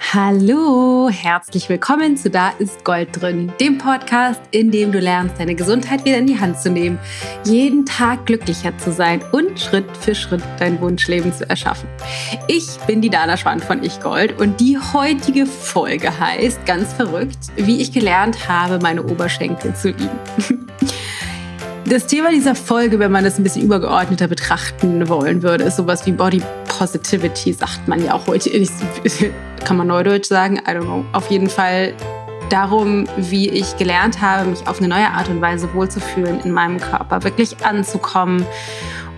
Hallo, herzlich willkommen zu Da ist Gold drin, dem Podcast, in dem du lernst, deine Gesundheit wieder in die Hand zu nehmen, jeden Tag glücklicher zu sein und Schritt für Schritt dein Wunschleben zu erschaffen. Ich bin die Dana Schwand von Ich Gold und die heutige Folge heißt ganz verrückt, wie ich gelernt habe, meine Oberschenkel zu lieben. Das Thema dieser Folge, wenn man das ein bisschen übergeordneter betrachten wollen würde, ist sowas wie Body Positivity, sagt man ja auch heute. Kann man neudeutsch sagen? I don't know. Auf jeden Fall darum, wie ich gelernt habe, mich auf eine neue Art und Weise wohlzufühlen in meinem Körper, wirklich anzukommen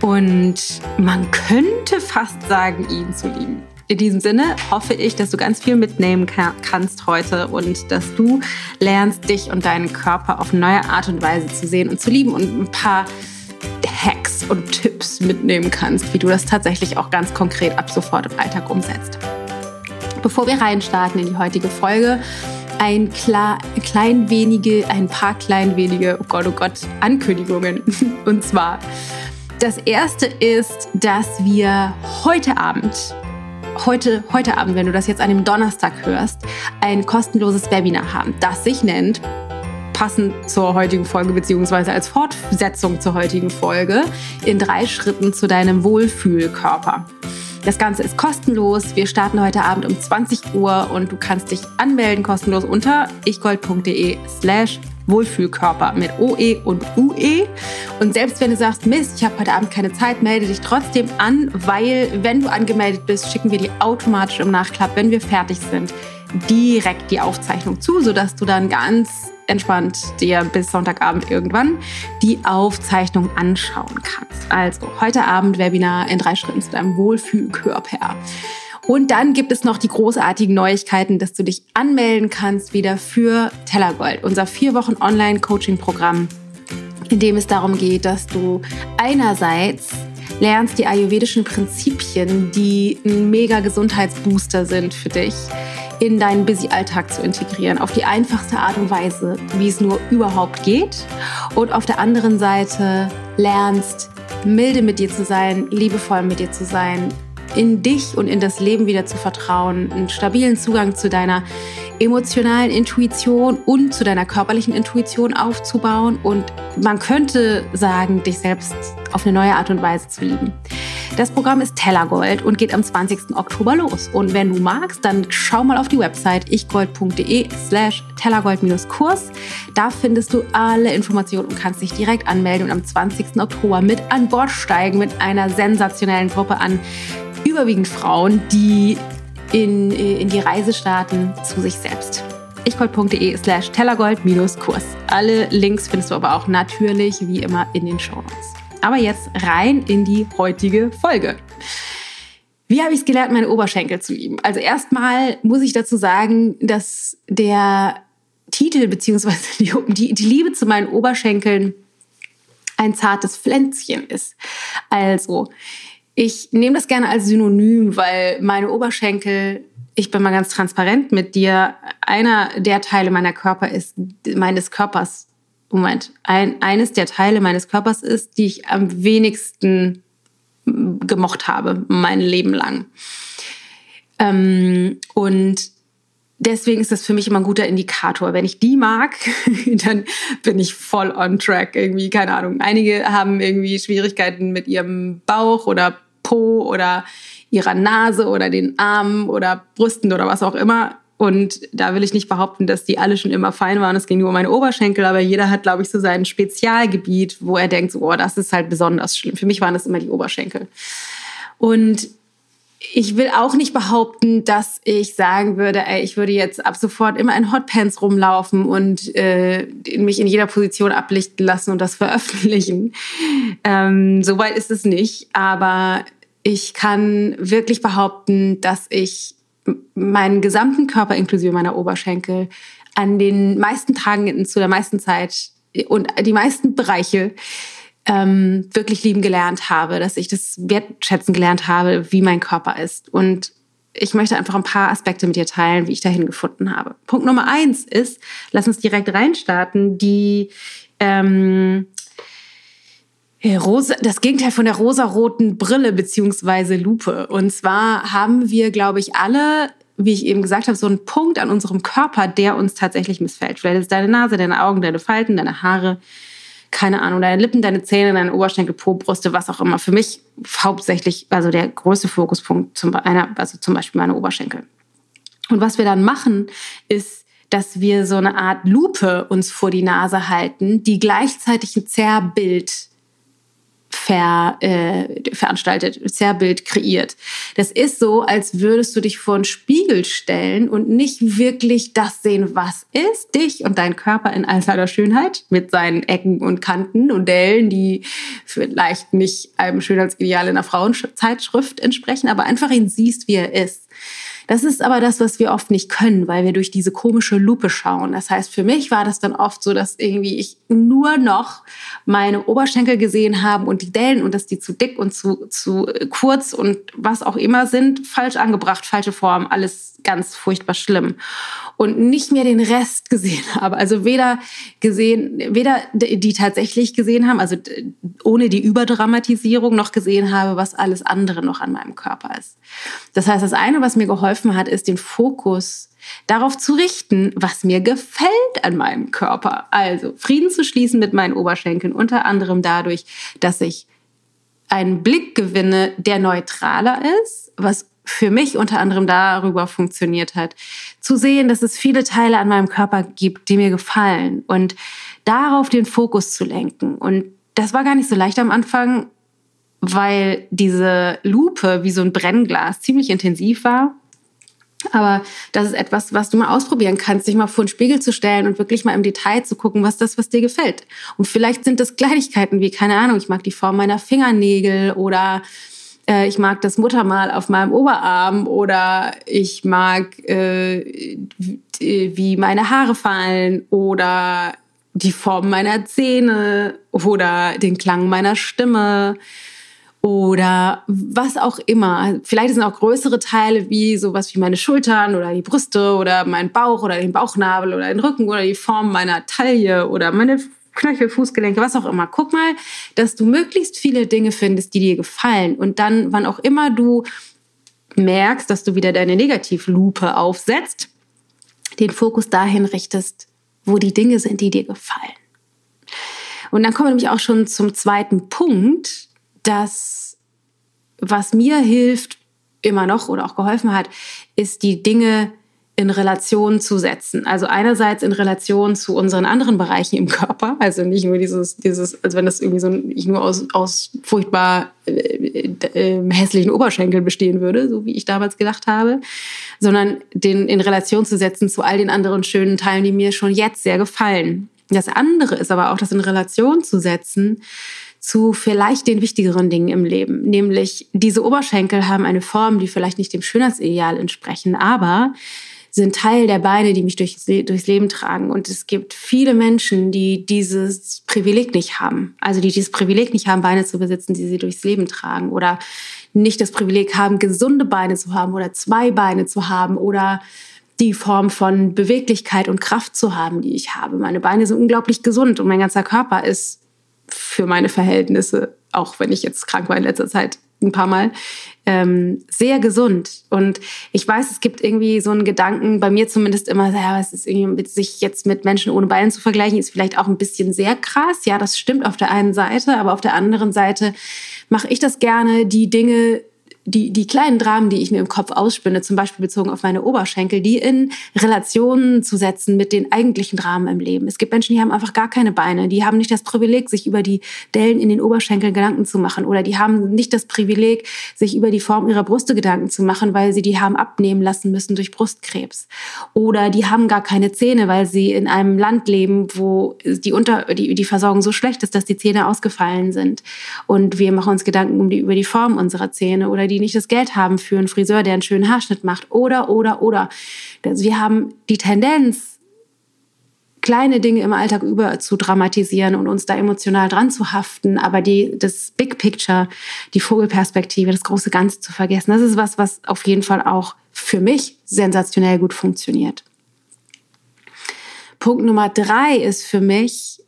und man könnte fast sagen, ihn zu lieben. In diesem Sinne hoffe ich, dass du ganz viel mitnehmen kannst heute und dass du lernst, dich und deinen Körper auf neue Art und Weise zu sehen und zu lieben und ein paar und Tipps mitnehmen kannst, wie du das tatsächlich auch ganz konkret ab sofort im Alltag umsetzt. Bevor wir reinstarten in die heutige Folge, ein klar, klein wenige, ein paar klein wenige, oh Gott, oh Gott, Ankündigungen. Und zwar, das erste ist, dass wir heute Abend heute, heute Abend, wenn du das jetzt an dem Donnerstag hörst, ein kostenloses Webinar haben, das sich nennt passend zur heutigen Folge beziehungsweise als Fortsetzung zur heutigen Folge in drei Schritten zu deinem Wohlfühlkörper. Das Ganze ist kostenlos. Wir starten heute Abend um 20 Uhr und du kannst dich anmelden kostenlos unter ichgold.de slash Wohlfühlkörper mit OE und UE. Und selbst wenn du sagst, Mist, ich habe heute Abend keine Zeit, melde dich trotzdem an, weil wenn du angemeldet bist, schicken wir dir automatisch im Nachklapp, wenn wir fertig sind, direkt die Aufzeichnung zu, sodass du dann ganz entspannt dir bis Sonntagabend irgendwann die Aufzeichnung anschauen kannst. Also heute Abend Webinar in drei Schritten zu deinem Wohlfühlkörper. Und dann gibt es noch die großartigen Neuigkeiten, dass du dich anmelden kannst wieder für Tellergold, unser vier Wochen Online-Coaching-Programm, in dem es darum geht, dass du einerseits lernst die ayurvedischen Prinzipien, die ein mega Gesundheitsbooster sind für dich, in deinen Busy-Alltag zu integrieren, auf die einfachste Art und Weise, wie es nur überhaupt geht. Und auf der anderen Seite lernst, milde mit dir zu sein, liebevoll mit dir zu sein, in dich und in das Leben wieder zu vertrauen, einen stabilen Zugang zu deiner emotionalen Intuition und zu deiner körperlichen Intuition aufzubauen. Und man könnte sagen, dich selbst auf eine neue Art und Weise zu lieben. Das Programm ist Tellergold und geht am 20. Oktober los. Und wenn du magst, dann schau mal auf die Website ichgold.de slash tellergold-kurs. Da findest du alle Informationen und kannst dich direkt anmelden und am 20. Oktober mit an Bord steigen mit einer sensationellen Gruppe an überwiegend Frauen, die in, in die Reise starten zu sich selbst. ichgold.de slash tellergold-kurs. Alle Links findest du aber auch natürlich wie immer in den Show Notes. Aber jetzt rein in die heutige Folge. Wie habe ich es gelernt, meine Oberschenkel zu lieben? Also erstmal muss ich dazu sagen, dass der Titel bzw. Die, die Liebe zu meinen Oberschenkeln ein zartes Pflänzchen ist. Also ich nehme das gerne als Synonym, weil meine Oberschenkel, ich bin mal ganz transparent mit dir, einer der Teile meiner Körper ist, meines Körpers, Moment, ein, eines der Teile meines Körpers ist, die ich am wenigsten gemocht habe, mein Leben lang. Ähm, und deswegen ist das für mich immer ein guter Indikator. Wenn ich die mag, dann bin ich voll on track irgendwie. Keine Ahnung. Einige haben irgendwie Schwierigkeiten mit ihrem Bauch oder Po oder ihrer Nase oder den Armen oder Brüsten oder was auch immer. Und da will ich nicht behaupten, dass die alle schon immer fein waren. Es ging nur um meine Oberschenkel, aber jeder hat, glaube ich, so sein Spezialgebiet, wo er denkt, so, oh, das ist halt besonders schlimm. Für mich waren das immer die Oberschenkel. Und ich will auch nicht behaupten, dass ich sagen würde, ey, ich würde jetzt ab sofort immer in Hotpants rumlaufen und äh, mich in jeder Position ablichten lassen und das veröffentlichen. Ähm, Soweit ist es nicht. Aber ich kann wirklich behaupten, dass ich meinen gesamten Körper inklusive meiner Oberschenkel an den meisten Tagen zu der meisten Zeit und die meisten Bereiche ähm, wirklich lieben gelernt habe, dass ich das wertschätzen gelernt habe, wie mein Körper ist. Und ich möchte einfach ein paar Aspekte mit dir teilen, wie ich dahin gefunden habe. Punkt Nummer eins ist, lass uns direkt reinstarten, die ähm, Rosa, das Gegenteil von der rosaroten Brille beziehungsweise Lupe. Und zwar haben wir, glaube ich, alle wie ich eben gesagt habe, so ein Punkt an unserem Körper, der uns tatsächlich missfällt. Vielleicht ist es deine Nase, deine Augen, deine Falten, deine Haare, keine Ahnung, deine Lippen, deine Zähne, deine Oberschenkel, Po, Brüste, was auch immer. Für mich hauptsächlich, also der größte Fokuspunkt, zum, einer, also zum Beispiel meine Oberschenkel. Und was wir dann machen, ist, dass wir so eine Art Lupe uns vor die Nase halten, die gleichzeitig ein Zerrbild ver, äh, veranstaltet, Zerrbild kreiert. Das ist so, als würdest du dich vor einen Spiegel stellen und nicht wirklich das sehen, was ist, dich und dein Körper in all seiner Schönheit mit seinen Ecken und Kanten und Dellen, die vielleicht nicht einem Schönheitsideal in einer Frauenzeitschrift entsprechen, aber einfach ihn siehst, wie er ist. Das ist aber das, was wir oft nicht können, weil wir durch diese komische Lupe schauen. Das heißt, für mich war das dann oft so, dass irgendwie ich nur noch meine Oberschenkel gesehen habe und die Dellen und dass die zu dick und zu, zu kurz und was auch immer sind, falsch angebracht, falsche Form, alles ganz furchtbar schlimm und nicht mehr den Rest gesehen habe. Also weder gesehen, weder die tatsächlich gesehen haben, also ohne die Überdramatisierung noch gesehen habe, was alles andere noch an meinem Körper ist. Das heißt, das eine, was mir geholfen hat, ist den Fokus darauf zu richten, was mir gefällt an meinem Körper. Also Frieden zu schließen mit meinen Oberschenkeln, unter anderem dadurch, dass ich einen Blick gewinne, der neutraler ist, was für mich unter anderem darüber funktioniert hat, zu sehen, dass es viele Teile an meinem Körper gibt, die mir gefallen und darauf den Fokus zu lenken. Und das war gar nicht so leicht am Anfang, weil diese Lupe wie so ein Brennglas ziemlich intensiv war. Aber das ist etwas, was du mal ausprobieren kannst, dich mal vor den Spiegel zu stellen und wirklich mal im Detail zu gucken, was das, was dir gefällt. Und vielleicht sind das Kleinigkeiten wie, keine Ahnung, ich mag die Form meiner Fingernägel oder äh, ich mag das Muttermal auf meinem Oberarm oder ich mag, äh, wie meine Haare fallen oder die Form meiner Zähne oder den Klang meiner Stimme oder was auch immer. Vielleicht sind auch größere Teile wie sowas wie meine Schultern oder die Brüste oder mein Bauch oder den Bauchnabel oder den Rücken oder die Form meiner Taille oder meine Knöchel, Fußgelenke, was auch immer. Guck mal, dass du möglichst viele Dinge findest, die dir gefallen. Und dann, wann auch immer du merkst, dass du wieder deine Negativlupe aufsetzt, den Fokus dahin richtest, wo die Dinge sind, die dir gefallen. Und dann kommen wir nämlich auch schon zum zweiten Punkt, dass was mir hilft, immer noch oder auch geholfen hat, ist die Dinge in Relation zu setzen. Also einerseits in Relation zu unseren anderen Bereichen im Körper, also nicht nur dieses, dieses, als wenn das irgendwie so nicht nur aus, aus furchtbar äh, äh, hässlichen Oberschenkeln bestehen würde, so wie ich damals gedacht habe, sondern den in Relation zu setzen zu all den anderen schönen Teilen, die mir schon jetzt sehr gefallen. Das andere ist aber auch, das in Relation zu setzen zu vielleicht den wichtigeren Dingen im Leben. Nämlich diese Oberschenkel haben eine Form, die vielleicht nicht dem Schönheitsideal entsprechen, aber sind Teil der Beine, die mich durchs, durchs Leben tragen. Und es gibt viele Menschen, die dieses Privileg nicht haben. Also die dieses Privileg nicht haben, Beine zu besitzen, die sie durchs Leben tragen. Oder nicht das Privileg haben, gesunde Beine zu haben oder zwei Beine zu haben oder die Form von Beweglichkeit und Kraft zu haben, die ich habe. Meine Beine sind unglaublich gesund und mein ganzer Körper ist für meine Verhältnisse, auch wenn ich jetzt krank war in letzter Zeit, ein paar Mal, ähm, sehr gesund. Und ich weiß, es gibt irgendwie so einen Gedanken, bei mir zumindest immer, ja, es ist irgendwie, sich jetzt mit Menschen ohne Beine zu vergleichen, ist vielleicht auch ein bisschen sehr krass. Ja, das stimmt auf der einen Seite, aber auf der anderen Seite mache ich das gerne, die Dinge die, die kleinen Dramen, die ich mir im Kopf ausspinne, zum Beispiel bezogen auf meine Oberschenkel, die in Relationen zu setzen mit den eigentlichen Dramen im Leben. Es gibt Menschen, die haben einfach gar keine Beine, die haben nicht das Privileg, sich über die Dellen in den Oberschenkeln Gedanken zu machen oder die haben nicht das Privileg, sich über die Form ihrer Brüste Gedanken zu machen, weil sie die haben abnehmen lassen müssen durch Brustkrebs. Oder die haben gar keine Zähne, weil sie in einem Land leben, wo die, Unter die, die Versorgung so schlecht ist, dass die Zähne ausgefallen sind. Und wir machen uns Gedanken um die, über die Form unserer Zähne oder die nicht das Geld haben für einen Friseur, der einen schönen Haarschnitt macht. Oder, oder, oder. Wir haben die Tendenz, kleine Dinge im Alltag über zu dramatisieren und uns da emotional dran zu haften, aber die, das Big Picture, die Vogelperspektive, das große Ganze zu vergessen, das ist was, was auf jeden Fall auch für mich sensationell gut funktioniert. Punkt Nummer drei ist für mich,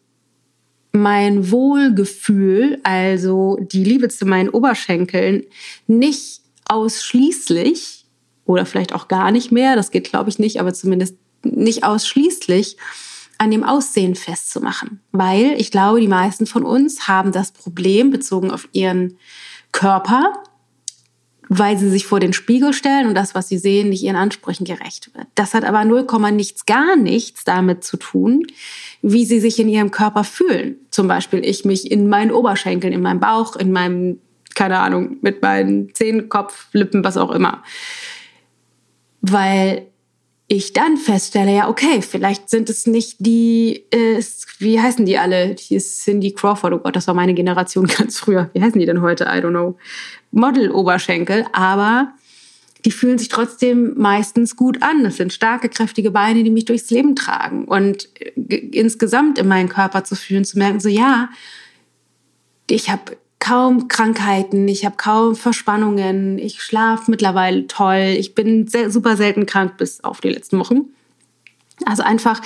mein Wohlgefühl, also die Liebe zu meinen Oberschenkeln, nicht ausschließlich oder vielleicht auch gar nicht mehr, das geht glaube ich nicht, aber zumindest nicht ausschließlich, an dem Aussehen festzumachen. Weil ich glaube, die meisten von uns haben das Problem bezogen auf ihren Körper, weil sie sich vor den Spiegel stellen und das, was sie sehen, nicht ihren Ansprüchen gerecht wird. Das hat aber 0, nichts, gar nichts damit zu tun, wie sie sich in ihrem Körper fühlen. Zum Beispiel ich mich in meinen Oberschenkeln, in meinem Bauch, in meinem, keine Ahnung, mit meinen Zähnen, Kopf, Lippen, was auch immer. Weil ich dann feststelle, ja, okay, vielleicht sind es nicht die, äh, wie heißen die alle? Die ist Cindy Crawford, oh Gott, das war meine Generation ganz früher. Wie heißen die denn heute? I don't know. Model-Oberschenkel, aber die fühlen sich trotzdem meistens gut an. Das sind starke, kräftige Beine, die mich durchs Leben tragen. Und äh, insgesamt in meinen Körper zu fühlen, zu merken, so ja, ich habe kaum Krankheiten, ich habe kaum Verspannungen, ich schlafe mittlerweile toll, ich bin sehr, super selten krank bis auf die letzten Wochen. Also einfach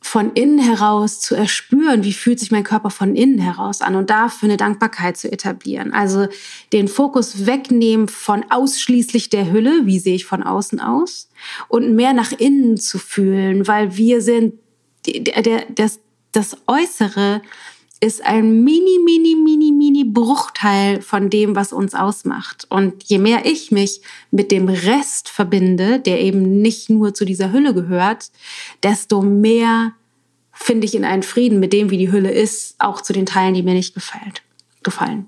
von innen heraus zu erspüren, wie fühlt sich mein Körper von innen heraus an und dafür eine Dankbarkeit zu etablieren. Also den Fokus wegnehmen von ausschließlich der Hülle, wie sehe ich von außen aus, und mehr nach innen zu fühlen, weil wir sind, der, der, das, das Äußere ist ein mini, mini, mini, mini Bruchteil von dem, was uns ausmacht. Und je mehr ich mich mit dem Rest verbinde, der eben nicht nur zu dieser Hülle gehört, desto mehr finde ich in einen Frieden mit dem, wie die Hülle ist, auch zu den Teilen, die mir nicht gefällt, gefallen.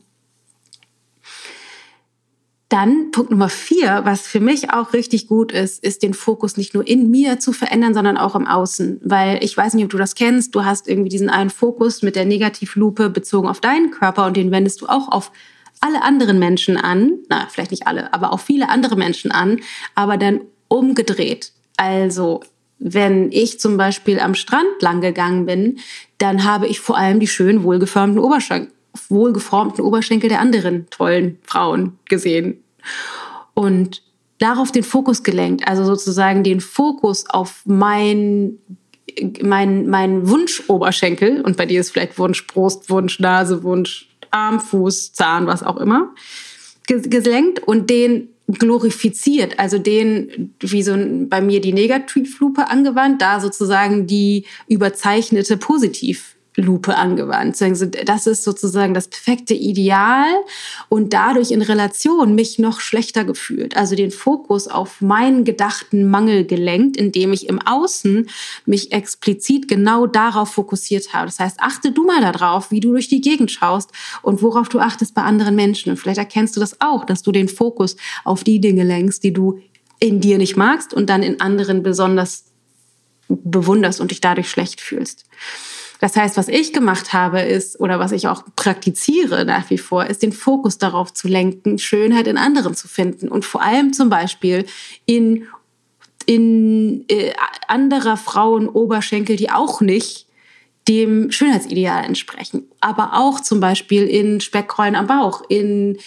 Dann Punkt Nummer vier, was für mich auch richtig gut ist, ist den Fokus nicht nur in mir zu verändern, sondern auch im Außen. Weil ich weiß nicht, ob du das kennst, du hast irgendwie diesen einen Fokus mit der Negativlupe bezogen auf deinen Körper und den wendest du auch auf alle anderen Menschen an. Na, vielleicht nicht alle, aber auf viele andere Menschen an, aber dann umgedreht. Also, wenn ich zum Beispiel am Strand lang gegangen bin, dann habe ich vor allem die schön wohlgeformten Oberschenkel wohlgeformten Oberschenkel der anderen tollen Frauen gesehen. Und darauf den Fokus gelenkt, also sozusagen den Fokus auf mein mein, mein Wunsch-Oberschenkel, und bei dir ist vielleicht Wunsch Brust, Wunsch Nase, Wunsch Arm, Fuß, Zahn, was auch immer, gelenkt und den glorifiziert, also den, wie so bei mir die Negativlupe angewandt, da sozusagen die überzeichnete Positiv Lupe angewandt. Das ist sozusagen das perfekte Ideal und dadurch in Relation mich noch schlechter gefühlt. Also den Fokus auf meinen gedachten Mangel gelenkt, indem ich im Außen mich explizit genau darauf fokussiert habe. Das heißt, achte du mal darauf, wie du durch die Gegend schaust und worauf du achtest bei anderen Menschen. Und vielleicht erkennst du das auch, dass du den Fokus auf die Dinge lenkst, die du in dir nicht magst und dann in anderen besonders bewunderst und dich dadurch schlecht fühlst. Das heißt, was ich gemacht habe, ist, oder was ich auch praktiziere nach wie vor, ist den Fokus darauf zu lenken, Schönheit in anderen zu finden. Und vor allem zum Beispiel in, in äh, anderer Frauen Oberschenkel, die auch nicht dem Schönheitsideal entsprechen, aber auch zum Beispiel in Speckrollen am Bauch, in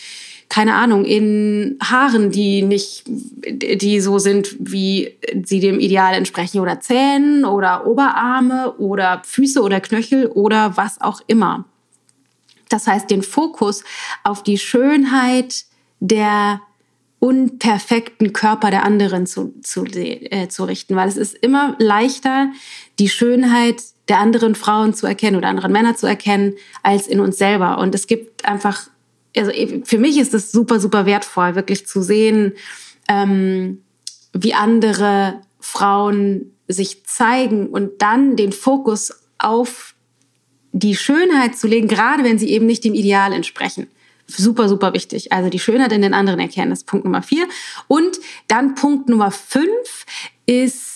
keine Ahnung, in Haaren, die nicht, die so sind, wie sie dem Ideal entsprechen, oder Zähnen oder Oberarme oder Füße oder Knöchel oder was auch immer. Das heißt, den Fokus auf die Schönheit der unperfekten Körper der anderen zu, zu, äh, zu richten, weil es ist immer leichter, die Schönheit der anderen Frauen zu erkennen oder anderen Männer zu erkennen, als in uns selber. Und es gibt einfach also für mich ist es super, super wertvoll, wirklich zu sehen, ähm, wie andere Frauen sich zeigen und dann den Fokus auf die Schönheit zu legen, gerade wenn sie eben nicht dem Ideal entsprechen. Super, super wichtig. Also die Schönheit in den anderen erkennen, ist Punkt Nummer vier. Und dann Punkt Nummer fünf ist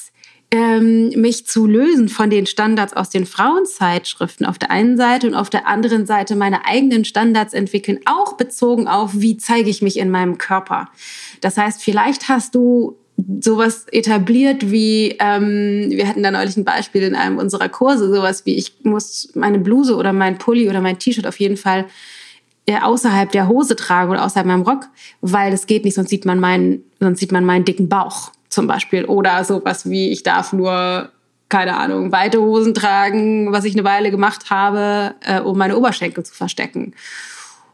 ähm, mich zu lösen von den Standards aus den Frauenzeitschriften auf der einen Seite und auf der anderen Seite meine eigenen Standards entwickeln, auch bezogen auf, wie zeige ich mich in meinem Körper. Das heißt, vielleicht hast du sowas etabliert wie, ähm, wir hatten da neulich ein Beispiel in einem unserer Kurse, sowas wie, ich muss meine Bluse oder mein Pulli oder mein T-Shirt auf jeden Fall äh, außerhalb der Hose tragen oder außerhalb meinem Rock, weil das geht nicht, sonst sieht man meinen, sonst sieht man meinen dicken Bauch zum Beispiel. Oder sowas wie, ich darf nur, keine Ahnung, weite Hosen tragen, was ich eine Weile gemacht habe, äh, um meine Oberschenkel zu verstecken.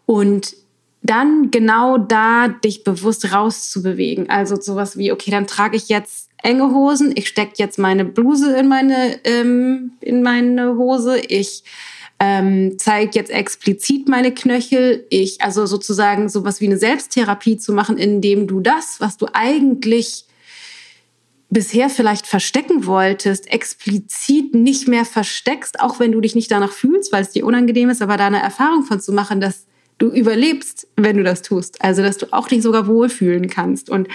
Und dann genau da dich bewusst rauszubewegen. Also sowas wie, okay, dann trage ich jetzt enge Hosen, ich stecke jetzt meine Bluse in meine, ähm, in meine Hose, ich ähm, zeige jetzt explizit meine Knöchel. Ich, also sozusagen sowas wie eine Selbsttherapie zu machen, indem du das, was du eigentlich bisher vielleicht verstecken wolltest, explizit nicht mehr versteckst, auch wenn du dich nicht danach fühlst, weil es dir unangenehm ist, aber da eine Erfahrung von zu machen, dass du überlebst, wenn du das tust. Also, dass du auch dich sogar wohlfühlen kannst. Und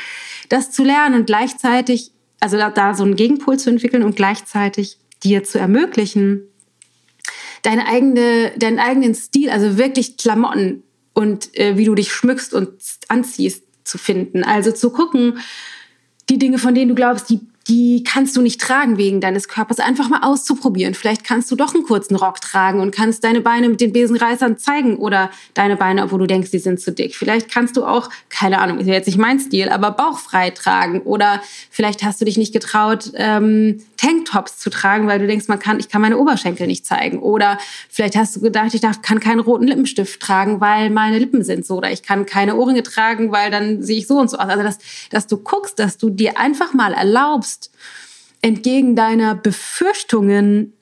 das zu lernen und gleichzeitig, also da, da so einen Gegenpol zu entwickeln und gleichzeitig dir zu ermöglichen, deine eigene, deinen eigenen Stil, also wirklich Klamotten und äh, wie du dich schmückst und anziehst zu finden. Also zu gucken, die Dinge, von denen du glaubst, die die kannst du nicht tragen wegen deines Körpers, einfach mal auszuprobieren. Vielleicht kannst du doch einen kurzen Rock tragen und kannst deine Beine mit den Besenreißern zeigen oder deine Beine, obwohl du denkst, die sind zu dick. Vielleicht kannst du auch, keine Ahnung, ist jetzt nicht mein Stil, aber bauchfrei tragen oder vielleicht hast du dich nicht getraut, ähm, Tanktops zu tragen, weil du denkst, man kann, ich kann meine Oberschenkel nicht zeigen oder vielleicht hast du gedacht, ich darf, kann keinen roten Lippenstift tragen, weil meine Lippen sind so oder ich kann keine Ohrringe tragen, weil dann sehe ich so und so aus. Also dass, dass du guckst, dass du dir einfach mal erlaubst entgegen deiner Befürchtungen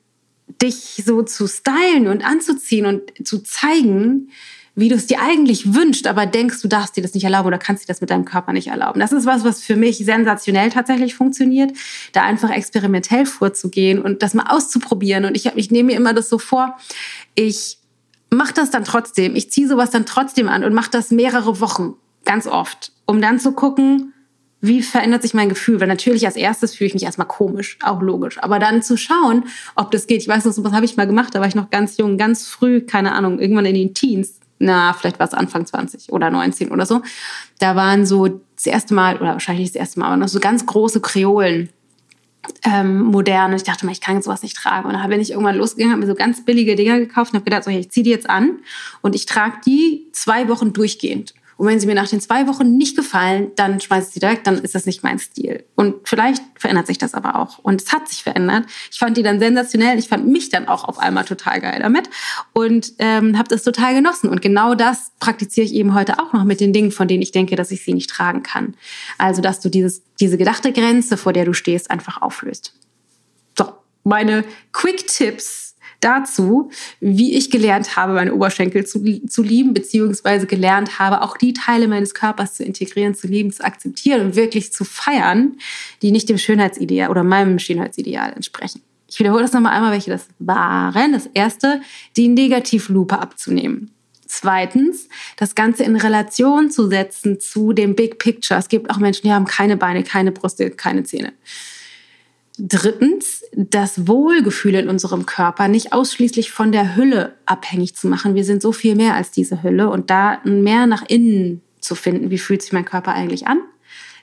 dich so zu stylen und anzuziehen und zu zeigen, wie du es dir eigentlich wünschst, aber denkst, du darfst dir das nicht erlauben oder kannst dir das mit deinem Körper nicht erlauben. Das ist was, was für mich sensationell tatsächlich funktioniert, da einfach experimentell vorzugehen und das mal auszuprobieren. Und ich, ich nehme mir immer das so vor, ich mache das dann trotzdem, ich ziehe sowas dann trotzdem an und mache das mehrere Wochen, ganz oft, um dann zu gucken, wie verändert sich mein Gefühl? Weil natürlich als erstes fühle ich mich erstmal komisch, auch logisch. Aber dann zu schauen, ob das geht. Ich weiß noch, was habe ich mal gemacht, da war ich noch ganz jung, ganz früh, keine Ahnung, irgendwann in den Teens. Na, vielleicht war es Anfang 20 oder 19 oder so. Da waren so das erste Mal, oder wahrscheinlich das erste Mal, aber noch so ganz große Kreolen. Ähm, modern und ich dachte mal, ich kann sowas nicht tragen. Und dann bin ich irgendwann losgegangen, habe mir so ganz billige Dinger gekauft und habe gedacht, so, hey, ich ziehe die jetzt an und ich trage die zwei Wochen durchgehend. Und wenn sie mir nach den zwei Wochen nicht gefallen, dann schmeiße ich sie direkt, dann ist das nicht mein Stil. Und vielleicht verändert sich das aber auch. Und es hat sich verändert. Ich fand die dann sensationell. Ich fand mich dann auch auf einmal total geil damit und ähm, habe das total genossen. Und genau das praktiziere ich eben heute auch noch mit den Dingen, von denen ich denke, dass ich sie nicht tragen kann. Also, dass du dieses, diese gedachte Grenze, vor der du stehst, einfach auflöst. So, meine Quick Tipps dazu, wie ich gelernt habe, meine Oberschenkel zu, zu lieben, beziehungsweise gelernt habe, auch die Teile meines Körpers zu integrieren, zu lieben, zu akzeptieren und wirklich zu feiern, die nicht dem Schönheitsideal oder meinem Schönheitsideal entsprechen. Ich wiederhole das nochmal einmal, welche das waren. Das erste, die Negativlupe abzunehmen. Zweitens, das Ganze in Relation zu setzen zu dem Big Picture. Es gibt auch Menschen, die haben keine Beine, keine Brüste, keine Zähne. Drittens, das Wohlgefühl in unserem Körper nicht ausschließlich von der Hülle abhängig zu machen. Wir sind so viel mehr als diese Hülle und da mehr nach innen zu finden. Wie fühlt sich mein Körper eigentlich an?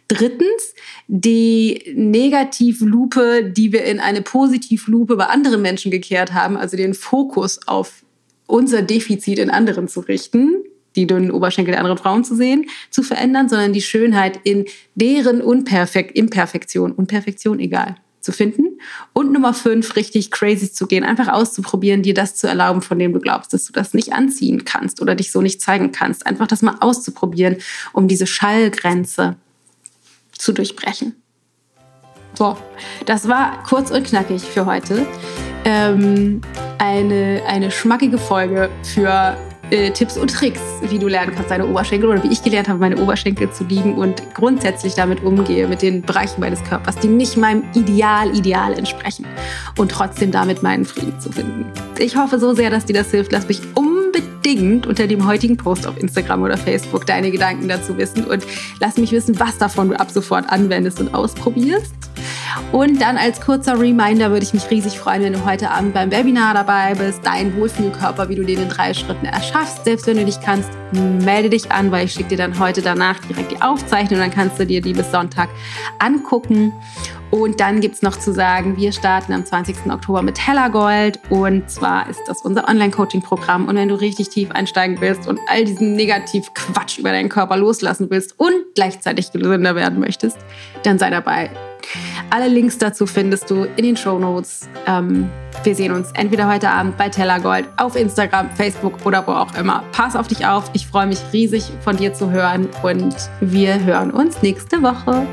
Drittens, die Negativlupe, die wir in eine Positivlupe bei anderen Menschen gekehrt haben, also den Fokus auf unser Defizit in anderen zu richten, die dünnen Oberschenkel der anderen Frauen zu sehen, zu verändern, sondern die Schönheit in deren Unperfekt, Imperfektion, Unperfektion, egal, zu finden. Und Nummer fünf, richtig crazy zu gehen, einfach auszuprobieren, dir das zu erlauben, von dem du glaubst, dass du das nicht anziehen kannst oder dich so nicht zeigen kannst. Einfach das mal auszuprobieren, um diese Schallgrenze zu durchbrechen. So, das war kurz und knackig für heute. Ähm, eine, eine schmackige Folge für äh, Tipps und Tricks, wie du lernen kannst, deine Oberschenkel oder wie ich gelernt habe, meine Oberschenkel zu lieben und grundsätzlich damit umgehe, mit den Bereichen meines Körpers, die nicht meinem Ideal, Ideal entsprechen und trotzdem damit meinen Frieden zu finden. Ich hoffe so sehr, dass dir das hilft. Lass mich unbedingt unter dem heutigen Post auf Instagram oder Facebook deine Gedanken dazu wissen und lass mich wissen, was davon du ab sofort anwendest und ausprobierst. Und dann als kurzer Reminder würde ich mich riesig freuen, wenn du heute Abend beim Webinar dabei bist, dein Wohlfühlkörper, wie du den in drei Schritten erschaffst. Selbst wenn du dich kannst, melde dich an, weil ich schicke dir dann heute danach direkt die Aufzeichnung, dann kannst du dir die bis Sonntag angucken. Und dann gibt es noch zu sagen, wir starten am 20. Oktober mit Hella Gold. Und zwar ist das unser Online-Coaching-Programm. Und wenn du richtig tief einsteigen willst und all diesen Negativ-Quatsch über deinen Körper loslassen willst und gleichzeitig gesünder werden möchtest, dann sei dabei. Alle Links dazu findest du in den Show Notes. Ähm, wir sehen uns entweder heute Abend bei Tellergold auf Instagram, Facebook oder wo auch immer. Pass auf dich auf. Ich freue mich riesig von dir zu hören und wir hören uns nächste Woche.